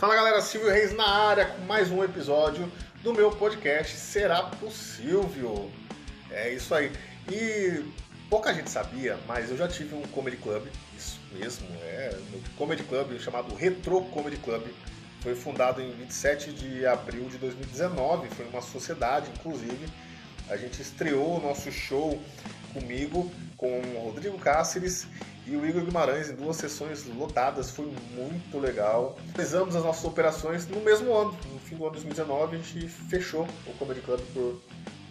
Fala galera, Silvio Reis na área com mais um episódio do meu podcast Será Possível? É isso aí. E pouca gente sabia, mas eu já tive um comedy club, isso mesmo, é um comedy club chamado Retro Comedy Club. Foi fundado em 27 de abril de 2019, foi uma sociedade, inclusive. A gente estreou o nosso show comigo, com o Rodrigo Cáceres e o Igor Guimarães em duas sessões lotadas, foi muito legal. Realizamos as nossas operações no mesmo ano, no fim do ano de 2019, a gente fechou o Comedy Club por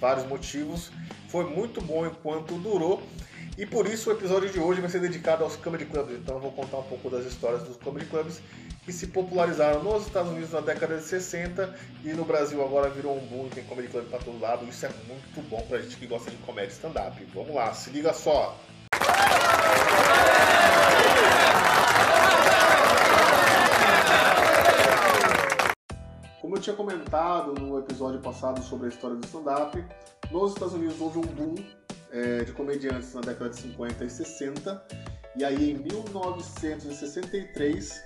vários motivos. Foi muito bom enquanto durou. E por isso o episódio de hoje vai ser dedicado aos Comedy Clubs. Então eu vou contar um pouco das histórias dos Comedy Clubs que se popularizaram nos Estados Unidos na década de 60 e no Brasil agora virou um boom tem Comedy Club para todo lado. Isso é muito bom pra gente que gosta de comédia stand-up. Vamos lá, se liga só! Tinha comentado no episódio passado sobre a história do stand-up, nos Estados Unidos houve um boom é, de comediantes na década de 50 e 60, e aí em 1963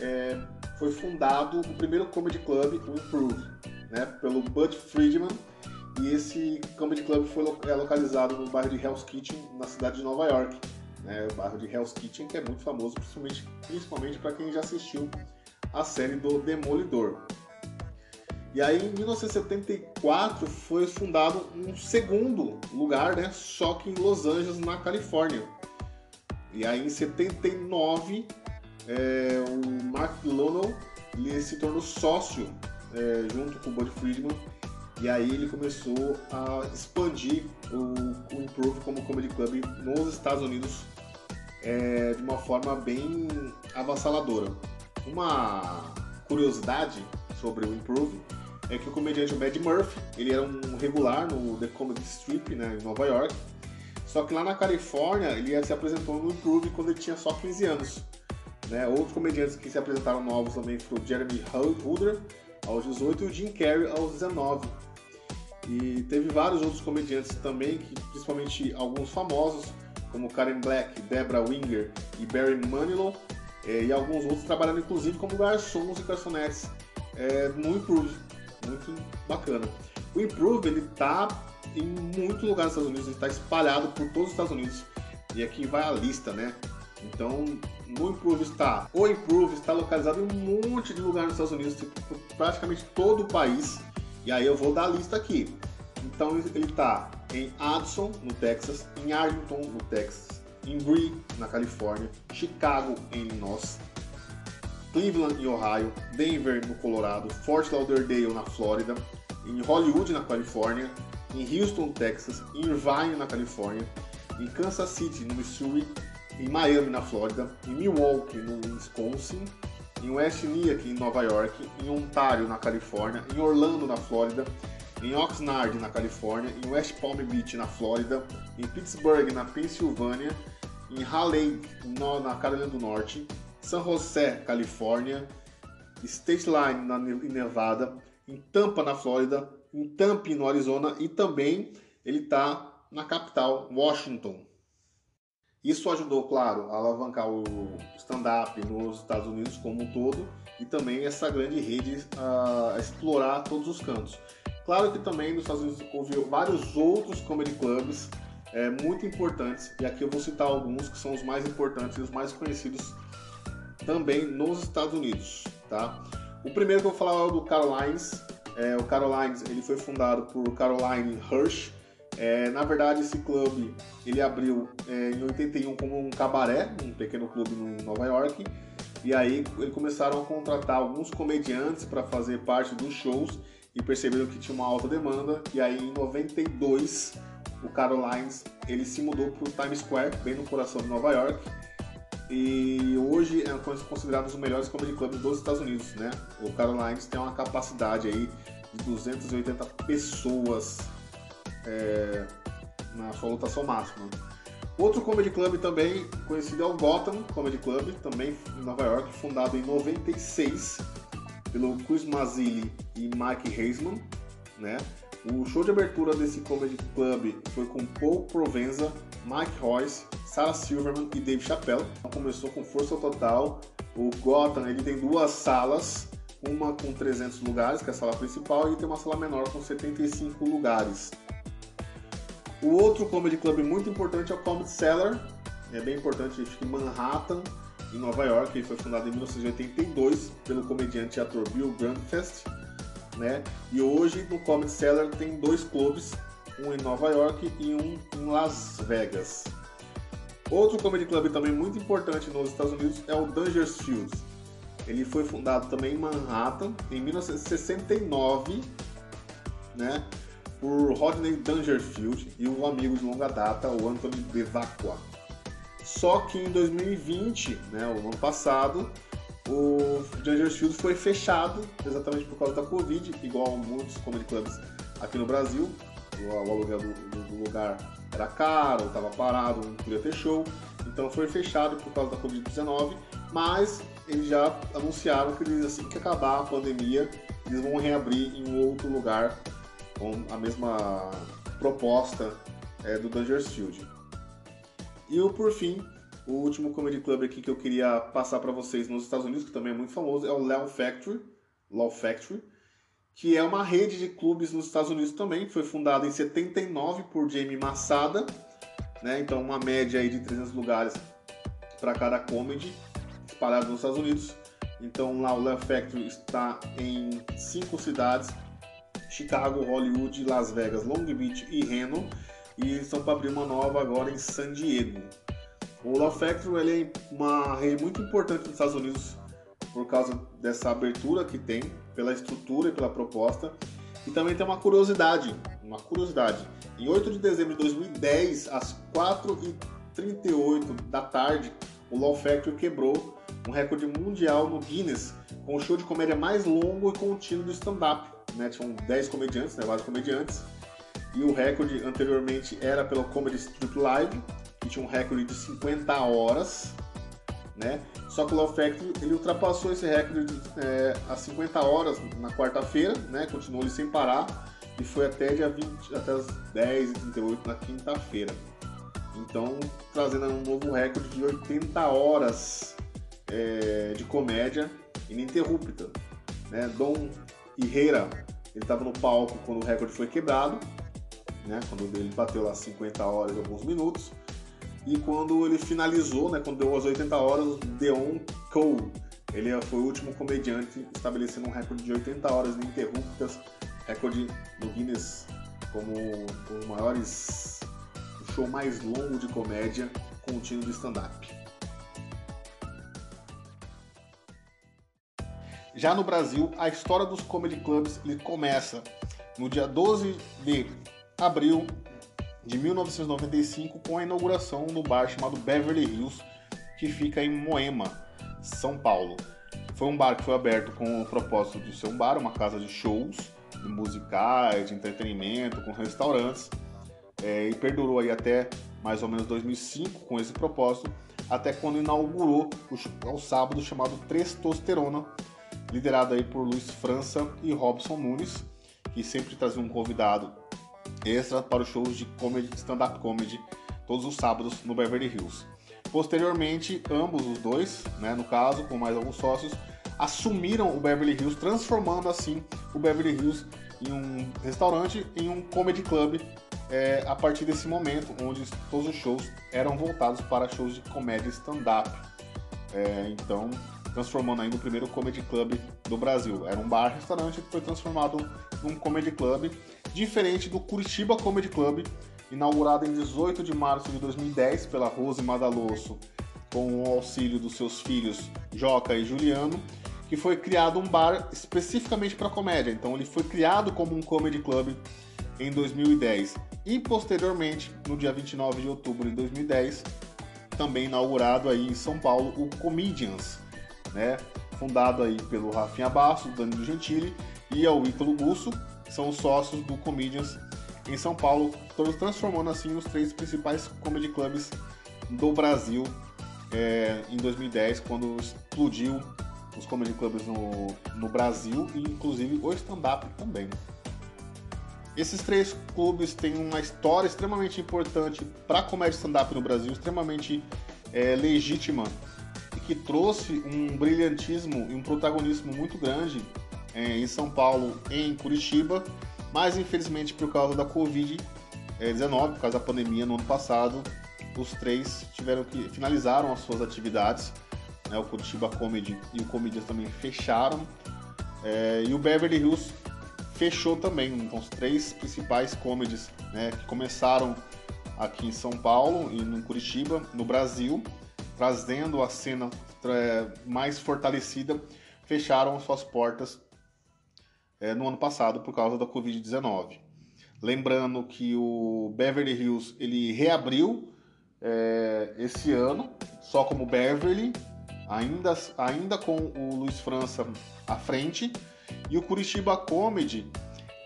é, foi fundado o primeiro comedy club, o Improve, né, pelo Bud Friedman, e esse comedy club foi é localizado no bairro de Hell's Kitchen, na cidade de Nova York, né, o bairro de Hell's Kitchen, que é muito famoso, principalmente, principalmente para quem já assistiu a série do Demolidor. E aí, em 1974, foi fundado um segundo lugar, né? Só que em Los Angeles, na Califórnia. E aí, em 79, é, o Mark Lonel ele se tornou sócio é, junto com o Bud Friedman. E aí ele começou a expandir o, o Improve como comedy club nos Estados Unidos é, de uma forma bem avassaladora. Uma curiosidade sobre o Improve é que o comediante Matt Murphy, ele era um regular no The Comedy Strip, né, em Nova York. Só que lá na Califórnia, ele se apresentou no Improve quando ele tinha só 15 anos. Né? Outros comediantes que se apresentaram novos também foram Jeremy Hooder, aos 18, e o Jim Carrey, aos 19. E teve vários outros comediantes também, que, principalmente alguns famosos, como Karen Black, Debra Winger e Barry Manilow, eh, e alguns outros trabalhando inclusive como garçons e garçonetes é, no Improve muito bacana. O Improve, ele tá em muitos lugares dos Estados Unidos, ele está espalhado por todos os Estados Unidos. E aqui vai a lista, né? Então, no Improve está, o Improve está localizado em um monte de lugares nos Estados Unidos, tipo, praticamente todo o país. E aí eu vou dar a lista aqui. Então ele está em Addison, no Texas, em Arlington, no Texas, em Bree, na Califórnia, Chicago, em Illinois, Cleveland, em Ohio, Denver, no Colorado, Fort Lauderdale, na Flórida, em Hollywood, na Califórnia, em Houston, Texas, em Irvine, na Califórnia, em Kansas City, no Missouri, em Miami, na Flórida, em Milwaukee, no Wisconsin, em West Newark, em Nova York, em Ontário, na Califórnia, em Orlando, na Flórida, em Oxnard, na Califórnia, em West Palm Beach, na Flórida, em Pittsburgh, na Pensilvânia, em Raleigh, na Carolina do Norte, San José, Califórnia, State Line, na Nevada, em Tampa, na Flórida, em Tampa, no Arizona e também ele está na capital, Washington. Isso ajudou, claro, a alavancar o stand-up nos Estados Unidos como um todo e também essa grande rede a explorar todos os cantos. Claro que também nos Estados Unidos houve vários outros comedy clubs é, muito importantes, e aqui eu vou citar alguns que são os mais importantes e os mais conhecidos também nos Estados Unidos, tá? O primeiro que eu vou falar é o do Carolines. É, o Carolines ele foi fundado por Caroline Hirsch. É, na verdade, esse clube ele abriu é, em 81 como um cabaré, um pequeno clube em Nova York. E aí eles começaram a contratar alguns comediantes para fazer parte dos shows e perceberam que tinha uma alta demanda. E aí em 92 o Carolines ele se mudou para o Times Square, bem no coração de Nova York e hoje é considerado um dos melhores comedy clubs dos Estados Unidos, né? O Carolines tem uma capacidade aí de 280 pessoas é, na sua lotação máxima. Outro comedy club também conhecido é o Gotham Comedy Club, também em Nova York, fundado em 96 pelo Chris Mazzilli e Mike Heisman, né? O show de abertura desse comedy club foi com Paul Provenza, Mike Royce, Sarah Silverman e Dave Chappelle. Começou com força total. O Gotham ele tem duas salas uma com 300 lugares, que é a sala principal, e tem uma sala menor com 75 lugares. O outro comedy club muito importante é o Comedy Cellar, é bem importante, fica em Manhattan, em Nova York. Ele foi fundado em 1982 pelo comediante e ator Bill Grandfest, né? E hoje no Comedy Cellar tem dois clubes, um em Nova York e um em Las Vegas. Outro comedy club também muito importante nos Estados Unidos é o Dangersfield. Ele foi fundado também em Manhattan em 1969, né? Por Rodney Dangerfield e um amigo de longa data, o Anthony Bevacqua. Só que em 2020, né, o ano passado, o Dangerfield foi fechado exatamente por causa da Covid, igual muitos comedy clubs aqui no Brasil. O, aluguel do, do, lugar era caro, estava parado, não podia ter show. Então foi fechado por causa da Covid-19, mas eles já anunciaram que eles, assim que acabar a pandemia, eles vão reabrir em um outro lugar com a mesma proposta é, do Dangersfield. E o por fim, o último comedy club aqui que eu queria passar para vocês nos Estados Unidos, que também é muito famoso, é o Law Factory, Law Factory, que é uma rede de clubes nos Estados Unidos também, foi fundada em 79 por Jamie Massada, né? Então uma média aí de 300 lugares para cada comedy espalhado nos Estados Unidos. Então lá o Law Factory está em cinco cidades: Chicago, Hollywood, Las Vegas, Long Beach e Reno e estão para abrir uma nova agora em San Diego. O Law Factory ele é uma rede muito importante nos Estados Unidos por causa dessa abertura que tem, pela estrutura e pela proposta. E também tem uma curiosidade, uma curiosidade. Em 8 de dezembro de 2010, às 4h38 da tarde, o Law Factory quebrou um recorde mundial no Guinness com o show de comédia mais longo e contínuo do stand-up. Né? Tinham 10 comediantes, né? vários comediantes, e o recorde anteriormente era pelo Comedy Strip Live, que tinha um recorde de 50 horas, né? Só que o Love Factory ele ultrapassou esse recorde é, a 50 horas na quarta-feira, né? Continuou ele sem parar e foi até dia 20, até as 10h38 na quinta-feira. Então, trazendo um novo recorde de 80 horas é, de comédia ininterrupta. Né? Dom Herrera, ele estava no palco quando o recorde foi quebrado né? Quando ele bateu lá 50 horas e alguns minutos. E quando ele finalizou, né? Quando deu as 80 horas, Deon Cole, ele foi o último comediante estabelecendo um recorde de 80 horas ininterruptas, recorde do Guinness como o maiores o show mais longo de comédia contínuo de stand-up. Já no Brasil, a história dos comedy clubs ele começa no dia 12 de abril de 1995 com a inauguração do bar chamado Beverly Hills, que fica em Moema, São Paulo. Foi um bar que foi aberto com o propósito de ser um bar, uma casa de shows, de musicais, de entretenimento, com restaurantes, é, e perdurou aí até mais ou menos 2005 com esse propósito, até quando inaugurou o, o sábado chamado Testosterona, liderado aí por Luiz França e Robson Nunes, que sempre trazia um convidado extra para os shows de comedy, stand-up comedy, todos os sábados no Beverly Hills. Posteriormente, ambos os dois, né, no caso, com mais alguns sócios, assumiram o Beverly Hills, transformando assim o Beverly Hills em um restaurante, em um comedy club, é, a partir desse momento, onde todos os shows eram voltados para shows de comédia stand-up. É, então, transformando ainda o primeiro comedy club do Brasil. Era um bar-restaurante que foi transformado num comedy club diferente do Curitiba Comedy Club, inaugurado em 18 de março de 2010 pela Rose Madalosso, com o auxílio dos seus filhos Joca e Juliano, que foi criado um bar especificamente para comédia. Então ele foi criado como um comedy club em 2010 e posteriormente, no dia 29 de outubro de 2010, também inaugurado aí em São Paulo o Comedians, né? Fundado aí pelo Rafinha Basso, Danilo Gentili e o Ítalo Gusso, são os sócios do Comedians em São Paulo, todos transformando assim os três principais comedy clubs do Brasil é, em 2010, quando explodiu os comedy clubs no, no Brasil e inclusive o stand-up também. Esses três clubes têm uma história extremamente importante para a comédia stand-up no Brasil, extremamente é, legítima que trouxe um brilhantismo e um protagonismo muito grande é, em São Paulo em Curitiba, mas infelizmente por causa da Covid-19, por causa da pandemia no ano passado, os três tiveram que finalizaram as suas atividades. Né, o Curitiba Comedy e o Comedians também fecharam. É, e o Beverly Hills fechou também. Então, os três principais comedies né, que começaram aqui em São Paulo e no Curitiba, no Brasil, trazendo a cena é, mais fortalecida, fecharam suas portas é, no ano passado por causa da Covid-19. Lembrando que o Beverly Hills ele reabriu é, esse ano, só como Beverly, ainda, ainda com o Luiz França à frente, e o Curitiba Comedy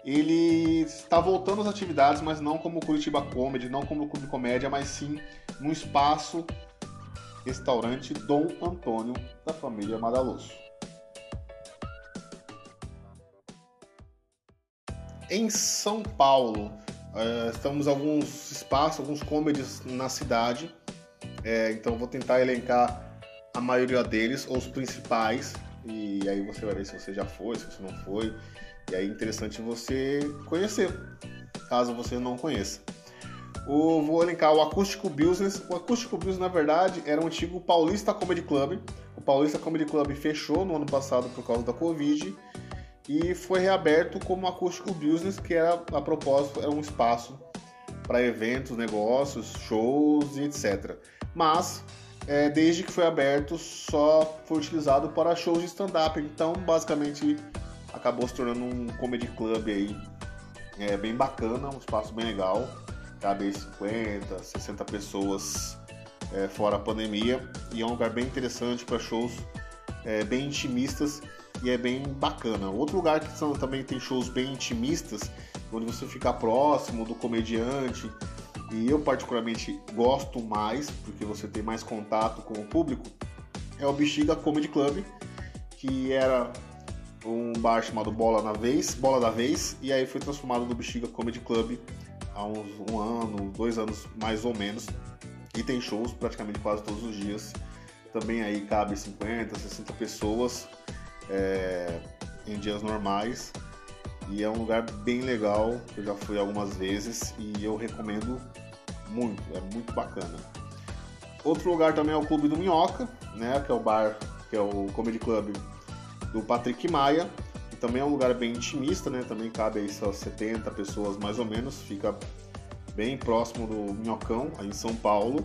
ele está voltando às atividades, mas não como Curitiba Comedy, não como Clube Comédia, mas sim no espaço restaurante Dom Antônio da família Madaloso. Em São Paulo, uh, estamos alguns espaços, alguns comedies na cidade. É, então vou tentar elencar a maioria deles, ou os principais, e aí você vai ver se você já foi, se você não foi. E aí é interessante você conhecer, caso você não conheça. O, vou elencar o Acústico Business. O Acústico Business, na verdade, era um antigo Paulista Comedy Club. O Paulista Comedy Club fechou no ano passado por causa da Covid e foi reaberto como Acústico Business, que era a propósito era um espaço para eventos, negócios, shows e etc. Mas é, desde que foi aberto só foi utilizado para shows de stand-up. Então, basicamente, acabou se tornando um comedy club aí é, bem bacana, um espaço bem legal. Cabe 50, 60 pessoas é, fora a pandemia e é um lugar bem interessante para shows é, bem intimistas e é bem bacana. Outro lugar que são, também tem shows bem intimistas, onde você fica próximo do comediante e eu particularmente gosto mais porque você tem mais contato com o público, é o Bexiga Comedy Club, que era um bar chamado Bola na Vez, Bola da Vez, e aí foi transformado no Bexiga Comedy Club há uns um ano, dois anos mais ou menos, e tem shows praticamente quase todos os dias. Também aí cabe 50, 60 pessoas é, em dias normais. E é um lugar bem legal, eu já fui algumas vezes e eu recomendo muito, é muito bacana. Outro lugar também é o Clube do Minhoca, né, que é o bar, que é o Comedy Club do Patrick Maia, que também é um lugar bem intimista, né? Também cabe aí só 70 pessoas mais ou menos, fica bem próximo do Minhocão, aí em São Paulo.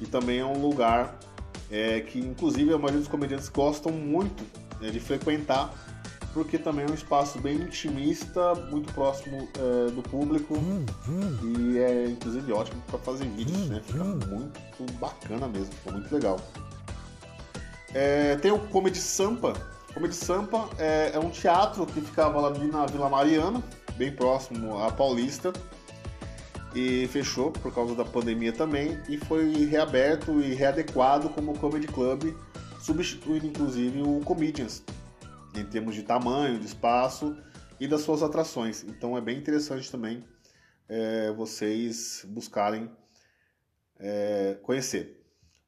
E também é um lugar é, que, inclusive, a maioria dos comediantes gostam muito de frequentar, porque também é um espaço bem intimista, muito próximo é, do público. E é, inclusive, ótimo para fazer vídeos, né? Fica muito bacana mesmo, fica muito legal. É, tem o Comedy Sampa, Comedy Sampa é, é, um teatro que ficava ali na Vila Mariana, bem próximo à Paulista, e fechou por causa da pandemia também, e foi reaberto e readequado como Comedy Club, substituindo inclusive o Comedians, em termos de tamanho, de espaço e das suas atrações. Então é bem interessante também é, vocês buscarem é, conhecer.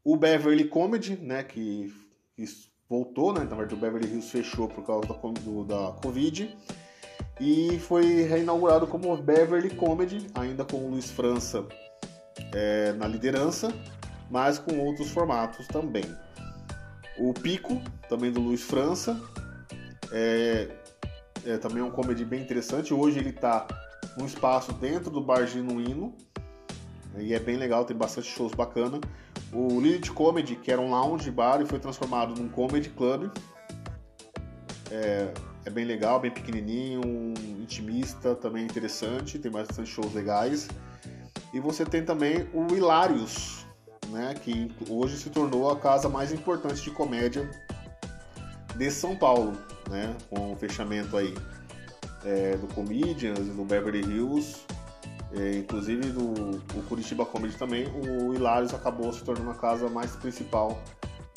O Beverly Comedy, né, que, que voltou, né? Na verdade, o Beverly Hills fechou por causa da, do, da Covid. E foi reinaugurado como Beverly Comedy, ainda com o Luiz França é, na liderança, mas com outros formatos também. O Pico, também do Luiz França, é, é também um comedy bem interessante. Hoje ele está num espaço dentro do Bar Genuíno, e é bem legal, tem bastante shows bacana. O Lilith Comedy, que era um lounge bar e foi transformado num comedy club. É, é bem legal, bem pequenininho, intimista, também interessante, tem bastante shows legais. E você tem também o Hilarius, né, que hoje se tornou a casa mais importante de comédia de São Paulo, né, com o fechamento aí é, do Comedians do Beverly Hills é, inclusive do Curitiba Comedy também, o Hilários acabou se tornando a casa mais principal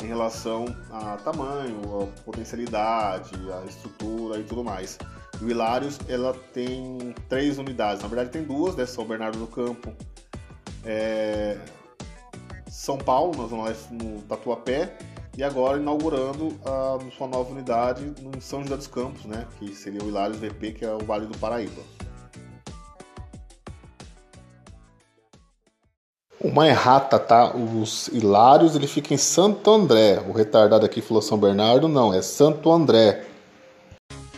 em relação a tamanho, a potencialidade, a estrutura e tudo mais. E o Hilários ela tem três unidades, na verdade tem duas, né? São Bernardo do Campo, é... São Paulo, na Zona Leste, no Tatuapé, e agora inaugurando a sua nova unidade em São José dos Campos, né, que seria o Hilários VP, que é o Vale do Paraíba. Uma errata, tá? Os Hilários, ele fica em Santo André. O retardado aqui falou São Bernardo, não, é Santo André.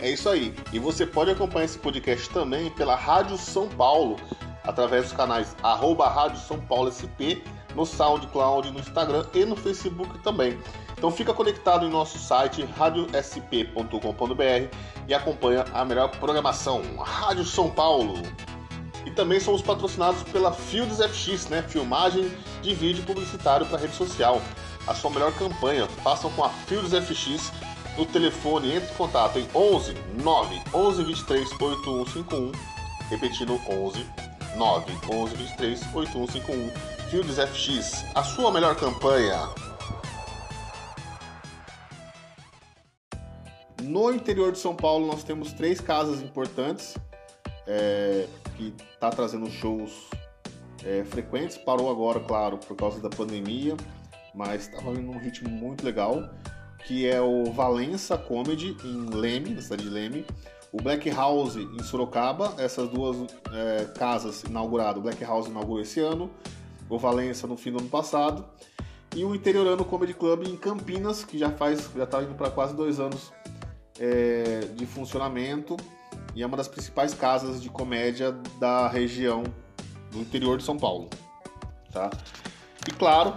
É isso aí. E você pode acompanhar esse podcast também pela Rádio São Paulo, através dos canais arroba Rádio São Paulo SP, no SoundCloud, no Instagram e no Facebook também. Então fica conectado em nosso site radiosp.com.br e acompanha a melhor programação. Rádio São Paulo. E também somos patrocinados pela Fields FX, né? Filmagem de vídeo publicitário para rede social. A sua melhor campanha. Façam com a Fields FX no telefone, entre em contato em 11 9 11 23 8151. Repetindo 11 9 11 23 8151. Fields FX, a sua melhor campanha. No interior de São Paulo nós temos três casas importantes é, que está trazendo shows é, frequentes. Parou agora, claro, por causa da pandemia, mas estava indo num ritmo muito legal, que é o Valença Comedy em Leme, na cidade de Leme, o Black House em Sorocaba, essas duas é, casas inauguradas. O Black House inaugurou esse ano, o Valença no fim do ano passado, e o Interiorano Comedy Club em Campinas, que já faz, já está indo para quase dois anos é, de funcionamento e é uma das principais casas de comédia da região do interior de São Paulo. Tá? E claro,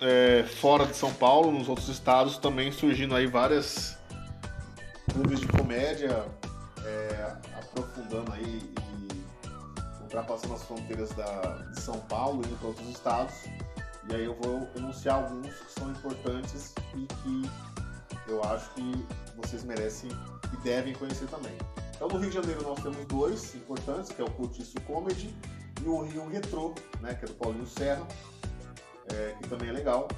é, fora de São Paulo, nos outros estados, também surgindo aí várias clubes de comédia é, aprofundando aí ultrapassando as fronteiras da, de São Paulo e para outros estados. E aí eu vou enunciar alguns que são importantes e que eu acho que vocês merecem e devem conhecer também. Então no Rio de Janeiro nós temos dois importantes, que é o Curtiço Comedy e o Rio Retro, né, que é do Paulinho Serra, é, que também é legal.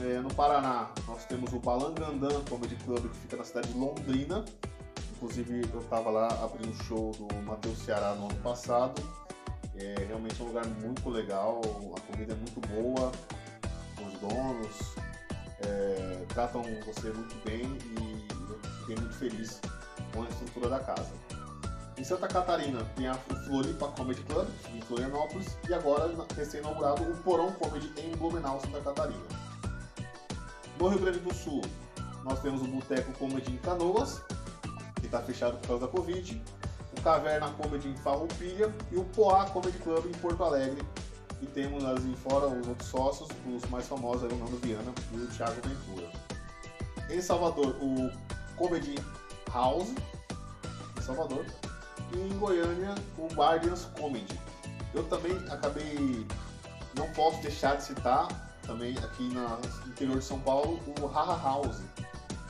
É, no Paraná nós temos o Balangandã Comedy Club, que fica na cidade de Londrina. Inclusive eu estava lá abrindo o show do Matheus Ceará no ano passado. É realmente um lugar muito legal, a comida é muito boa, os donos é, tratam você muito bem e eu fiquei muito feliz com a estrutura da casa. Em Santa Catarina tem a Floripa Comedy Club, em Florianópolis, e agora, recém-inaugurado, o Porão Comedy em Blumenau, Santa Catarina. No Rio Grande do Sul, nós temos o Boteco Comedy em Canoas, que está fechado por causa da Covid, o Caverna Comedy em Farroupilha e o Poá Comedy Club em Porto Alegre. E temos ali fora os outros sócios, os mais famosos, o Nando Viana e o Thiago Ventura. Em Salvador, o Comedy House, em Salvador, e em Goiânia o Guardians Comedy. Eu também acabei, não posso deixar de citar, também aqui no interior de São Paulo, o Haha House,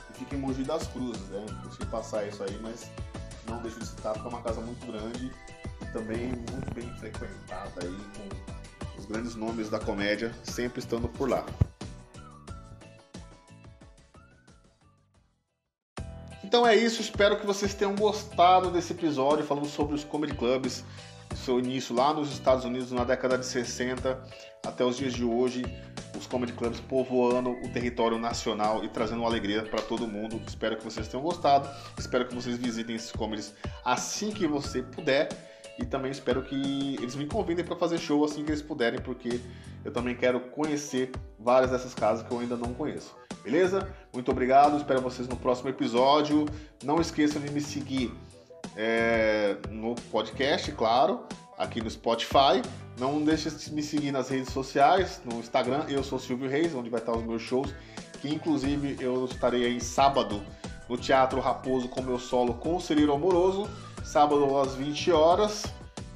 que fica em Mogi das Cruzes, né? Deixei passar isso aí, mas não deixo de citar porque é uma casa muito grande e também muito bem frequentada aí com os grandes nomes da comédia sempre estando por lá. Então é isso, espero que vocês tenham gostado desse episódio falando sobre os comedy clubs, seu início lá nos Estados Unidos na década de 60 até os dias de hoje, os comedy clubs povoando o território nacional e trazendo uma alegria para todo mundo. Espero que vocês tenham gostado, espero que vocês visitem esses comedies assim que você puder e também espero que eles me convidem para fazer show assim que eles puderem, porque eu também quero conhecer várias dessas casas que eu ainda não conheço. Beleza? Muito obrigado, espero vocês no próximo episódio. Não esqueçam de me seguir é, no podcast, claro, aqui no Spotify. Não deixe de me seguir nas redes sociais, no Instagram, eu sou Silvio Reis, onde vai estar os meus shows, que inclusive eu estarei aí sábado no Teatro Raposo com meu solo com o Cirilo Amoroso, sábado às 20 horas.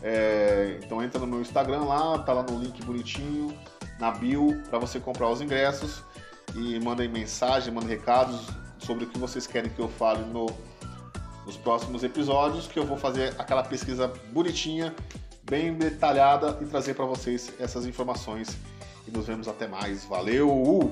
É, então entra no meu Instagram lá, tá lá no link bonitinho, na bio, para você comprar os ingressos e mandem mensagem, mandem recados sobre o que vocês querem que eu fale no, nos próximos episódios, que eu vou fazer aquela pesquisa bonitinha, bem detalhada e trazer para vocês essas informações. E nos vemos até mais. Valeu!